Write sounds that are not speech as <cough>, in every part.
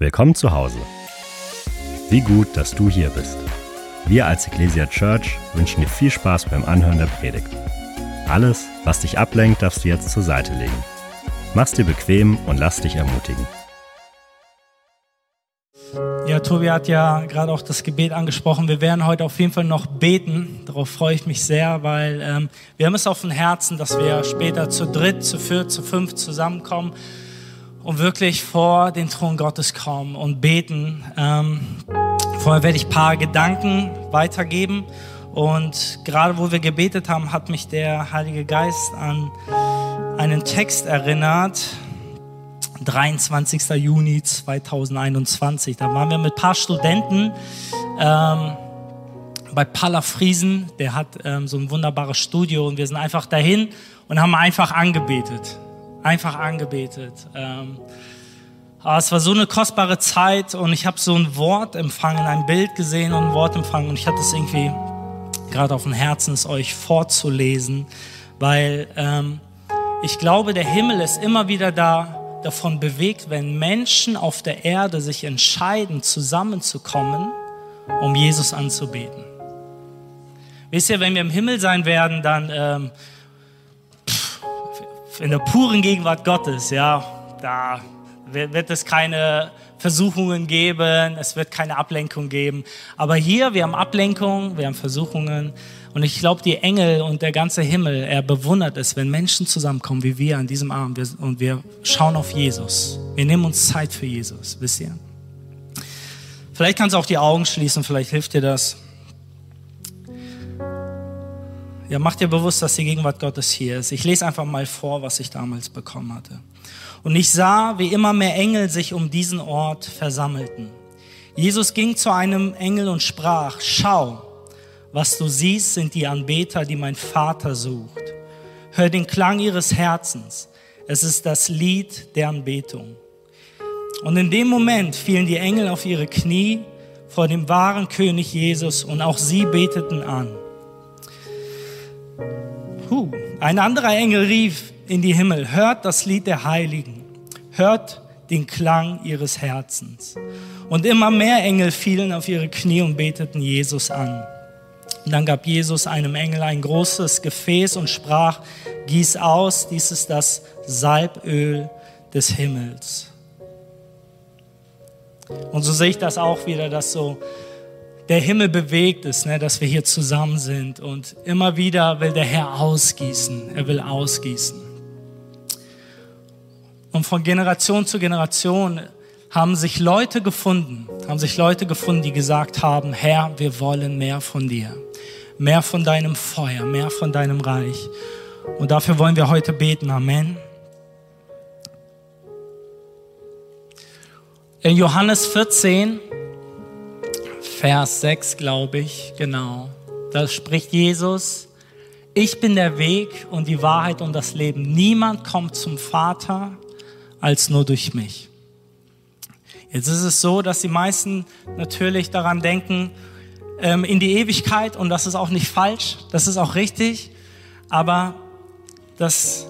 Willkommen zu Hause. Wie gut, dass du hier bist. Wir als Ecclesia Church wünschen dir viel Spaß beim Anhören der Predigt. Alles, was dich ablenkt, darfst du jetzt zur Seite legen. Mach's dir bequem und lass dich ermutigen. Ja, Tobi hat ja gerade auch das Gebet angesprochen. Wir werden heute auf jeden Fall noch beten. Darauf freue ich mich sehr, weil ähm, wir haben es auf dem Herzen, dass wir später zu dritt, zu viert, zu fünf zusammenkommen und wirklich vor den Thron Gottes kommen und beten. Ähm, vorher werde ich ein paar Gedanken weitergeben. Und gerade wo wir gebetet haben, hat mich der Heilige Geist an einen Text erinnert. 23. Juni 2021. Da waren wir mit ein paar Studenten ähm, bei Palla Friesen. Der hat ähm, so ein wunderbares Studio und wir sind einfach dahin und haben einfach angebetet einfach angebetet. Ähm, aber es war so eine kostbare Zeit und ich habe so ein Wort empfangen, ein Bild gesehen und ein Wort empfangen und ich hatte es irgendwie gerade auf dem Herzen, es euch vorzulesen, weil ähm, ich glaube, der Himmel ist immer wieder da davon bewegt, wenn Menschen auf der Erde sich entscheiden, zusammenzukommen, um Jesus anzubeten. Wisst ihr, wenn wir im Himmel sein werden, dann ähm, in der puren Gegenwart Gottes, ja, da wird es keine Versuchungen geben, es wird keine Ablenkung geben. Aber hier, wir haben Ablenkung, wir haben Versuchungen. Und ich glaube, die Engel und der ganze Himmel, er bewundert es, wenn Menschen zusammenkommen wie wir an diesem Abend und wir schauen auf Jesus. Wir nehmen uns Zeit für Jesus, wisst ihr? Vielleicht kannst du auch die Augen schließen, vielleicht hilft dir das. Ja, mach dir bewusst, dass die Gegenwart Gottes hier ist. Ich lese einfach mal vor, was ich damals bekommen hatte. Und ich sah, wie immer mehr Engel sich um diesen Ort versammelten. Jesus ging zu einem Engel und sprach, schau, was du siehst, sind die Anbeter, die mein Vater sucht. Hör den Klang ihres Herzens. Es ist das Lied der Anbetung. Und in dem Moment fielen die Engel auf ihre Knie vor dem wahren König Jesus und auch sie beteten an. Huh. Ein anderer Engel rief in die Himmel, hört das Lied der Heiligen, hört den Klang ihres Herzens. Und immer mehr Engel fielen auf ihre Knie und beteten Jesus an. Und dann gab Jesus einem Engel ein großes Gefäß und sprach, gieß aus, dies ist das Salböl des Himmels. Und so sehe ich das auch wieder, dass so der Himmel bewegt ist, ne, dass wir hier zusammen sind. Und immer wieder will der Herr ausgießen. Er will ausgießen. Und von Generation zu Generation haben sich Leute gefunden, haben sich Leute gefunden, die gesagt haben, Herr, wir wollen mehr von dir. Mehr von deinem Feuer, mehr von deinem Reich. Und dafür wollen wir heute beten. Amen. In Johannes 14, Vers 6, glaube ich, genau. Da spricht Jesus, ich bin der Weg und die Wahrheit und das Leben. Niemand kommt zum Vater als nur durch mich. Jetzt ist es so, dass die meisten natürlich daran denken, ähm, in die Ewigkeit und das ist auch nicht falsch, das ist auch richtig, aber das,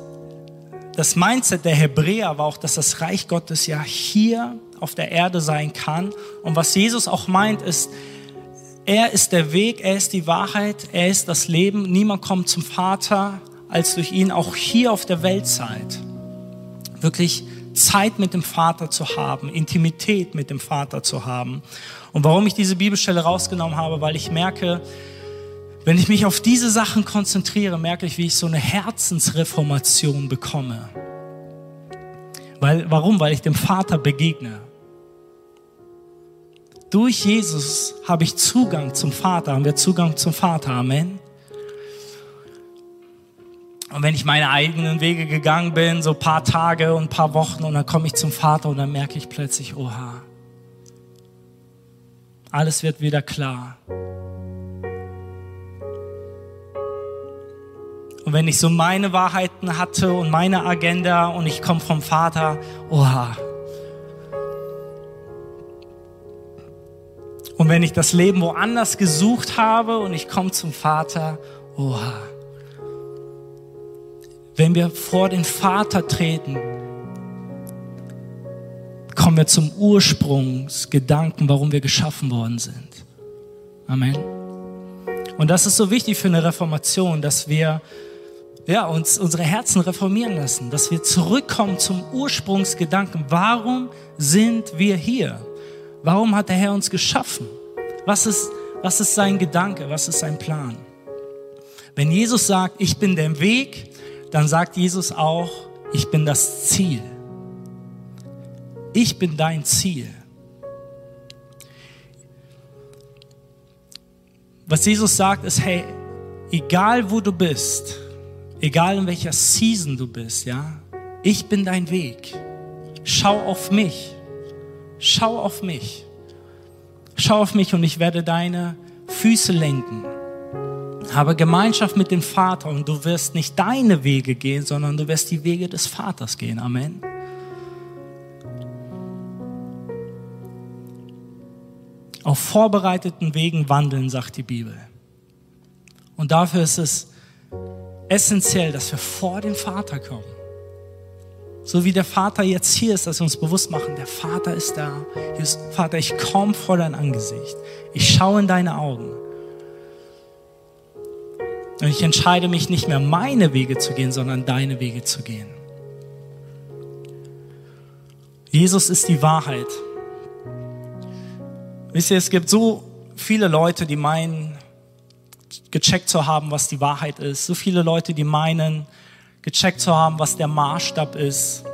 das Mindset der Hebräer war auch, dass das Reich Gottes ja hier auf der Erde sein kann. Und was Jesus auch meint, ist, er ist der Weg, er ist die Wahrheit, er ist das Leben. Niemand kommt zum Vater als durch ihn, auch hier auf der Weltzeit. Wirklich Zeit mit dem Vater zu haben, Intimität mit dem Vater zu haben. Und warum ich diese Bibelstelle rausgenommen habe, weil ich merke, wenn ich mich auf diese Sachen konzentriere, merke ich, wie ich so eine Herzensreformation bekomme. Weil, warum? Weil ich dem Vater begegne. Durch Jesus habe ich Zugang zum Vater, haben wir Zugang zum Vater. Amen. Und wenn ich meine eigenen Wege gegangen bin, so ein paar Tage und ein paar Wochen, und dann komme ich zum Vater und dann merke ich plötzlich, oha, alles wird wieder klar. Und wenn ich so meine Wahrheiten hatte und meine Agenda und ich komme vom Vater, oha, Und wenn ich das Leben woanders gesucht habe und ich komme zum Vater, oha. Wenn wir vor den Vater treten, kommen wir zum Ursprungsgedanken, warum wir geschaffen worden sind. Amen. Und das ist so wichtig für eine Reformation, dass wir ja, uns unsere Herzen reformieren lassen, dass wir zurückkommen zum Ursprungsgedanken. Warum sind wir hier? Warum hat der Herr uns geschaffen? Was ist, was ist sein Gedanke? Was ist sein Plan? Wenn Jesus sagt, ich bin der Weg, dann sagt Jesus auch, ich bin das Ziel. Ich bin dein Ziel. Was Jesus sagt, ist, hey, egal wo du bist, egal in welcher Season du bist, ja, ich bin dein Weg. Schau auf mich. Schau auf mich. Schau auf mich und ich werde deine Füße lenken. Habe Gemeinschaft mit dem Vater und du wirst nicht deine Wege gehen, sondern du wirst die Wege des Vaters gehen. Amen. Auf vorbereiteten Wegen wandeln, sagt die Bibel. Und dafür ist es essentiell, dass wir vor den Vater kommen. So wie der Vater jetzt hier ist, dass wir uns bewusst machen, der Vater ist da. Ist, Vater, ich komme vor dein Angesicht. Ich schaue in deine Augen. Und ich entscheide mich nicht mehr, meine Wege zu gehen, sondern deine Wege zu gehen. Jesus ist die Wahrheit. Wisst ihr, es gibt so viele Leute, die meinen, gecheckt zu haben, was die Wahrheit ist. So viele Leute, die meinen, gecheckt zu haben, was der Maßstab ist.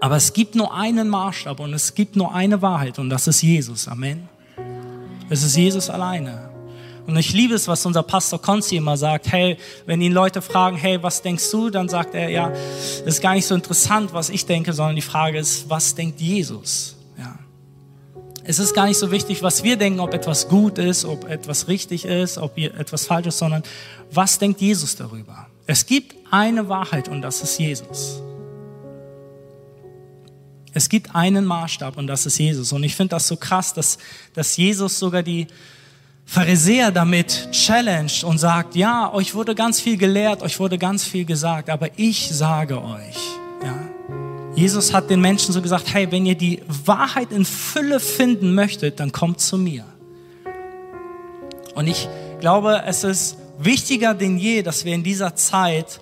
Aber es gibt nur einen Maßstab und es gibt nur eine Wahrheit und das ist Jesus. Amen. Es ist Jesus alleine. Und ich liebe es, was unser Pastor Konzi immer sagt. Hey, wenn ihn Leute fragen, hey, was denkst du? Dann sagt er, ja, ist gar nicht so interessant, was ich denke, sondern die Frage ist, was denkt Jesus? Es ist gar nicht so wichtig, was wir denken, ob etwas gut ist, ob etwas richtig ist, ob etwas falsch ist, sondern was denkt Jesus darüber? Es gibt eine Wahrheit und das ist Jesus. Es gibt einen Maßstab und das ist Jesus. Und ich finde das so krass, dass, dass Jesus sogar die Pharisäer damit challenged und sagt, ja, euch wurde ganz viel gelehrt, euch wurde ganz viel gesagt, aber ich sage euch, ja, Jesus hat den Menschen so gesagt, hey, wenn ihr die Wahrheit in Fülle finden möchtet, dann kommt zu mir. Und ich glaube, es ist wichtiger denn je, dass wir in dieser Zeit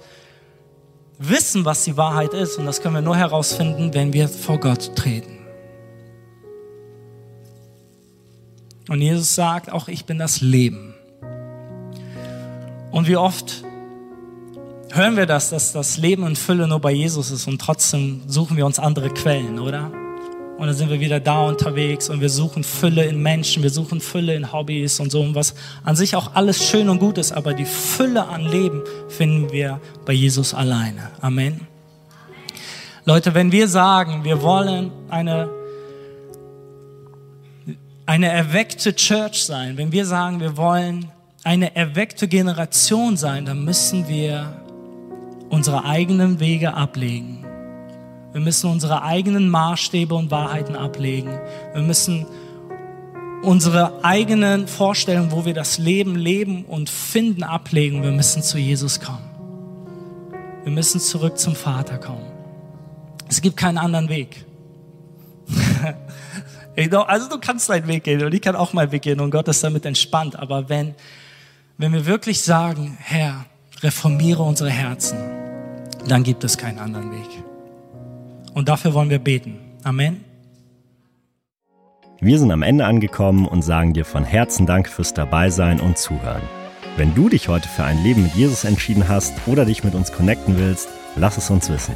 wissen, was die Wahrheit ist. Und das können wir nur herausfinden, wenn wir vor Gott treten. Und Jesus sagt auch, ich bin das Leben. Und wie oft hören wir das, dass das Leben in Fülle nur bei Jesus ist und trotzdem suchen wir uns andere Quellen, oder? Und dann sind wir wieder da unterwegs und wir suchen Fülle in Menschen, wir suchen Fülle in Hobbys und so, was an sich auch alles schön und gut ist, aber die Fülle an Leben finden wir bei Jesus alleine. Amen. Leute, wenn wir sagen, wir wollen eine, eine erweckte Church sein, wenn wir sagen, wir wollen eine erweckte Generation sein, dann müssen wir unsere eigenen Wege ablegen. Wir müssen unsere eigenen Maßstäbe und Wahrheiten ablegen. Wir müssen unsere eigenen Vorstellungen, wo wir das Leben leben und finden, ablegen. Wir müssen zu Jesus kommen. Wir müssen zurück zum Vater kommen. Es gibt keinen anderen Weg. <laughs> also du kannst deinen Weg gehen und ich kann auch meinen Weg gehen und Gott ist damit entspannt. Aber wenn, wenn wir wirklich sagen, Herr, reformiere unsere Herzen, dann gibt es keinen anderen Weg. Und dafür wollen wir beten. Amen. Wir sind am Ende angekommen und sagen dir von Herzen Dank fürs Dabeisein und Zuhören. Wenn du dich heute für ein Leben mit Jesus entschieden hast oder dich mit uns connecten willst, lass es uns wissen.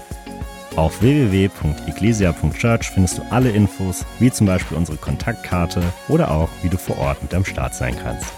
Auf www.ecclesia.church findest du alle Infos, wie zum Beispiel unsere Kontaktkarte oder auch, wie du vor Ort mit am Start sein kannst.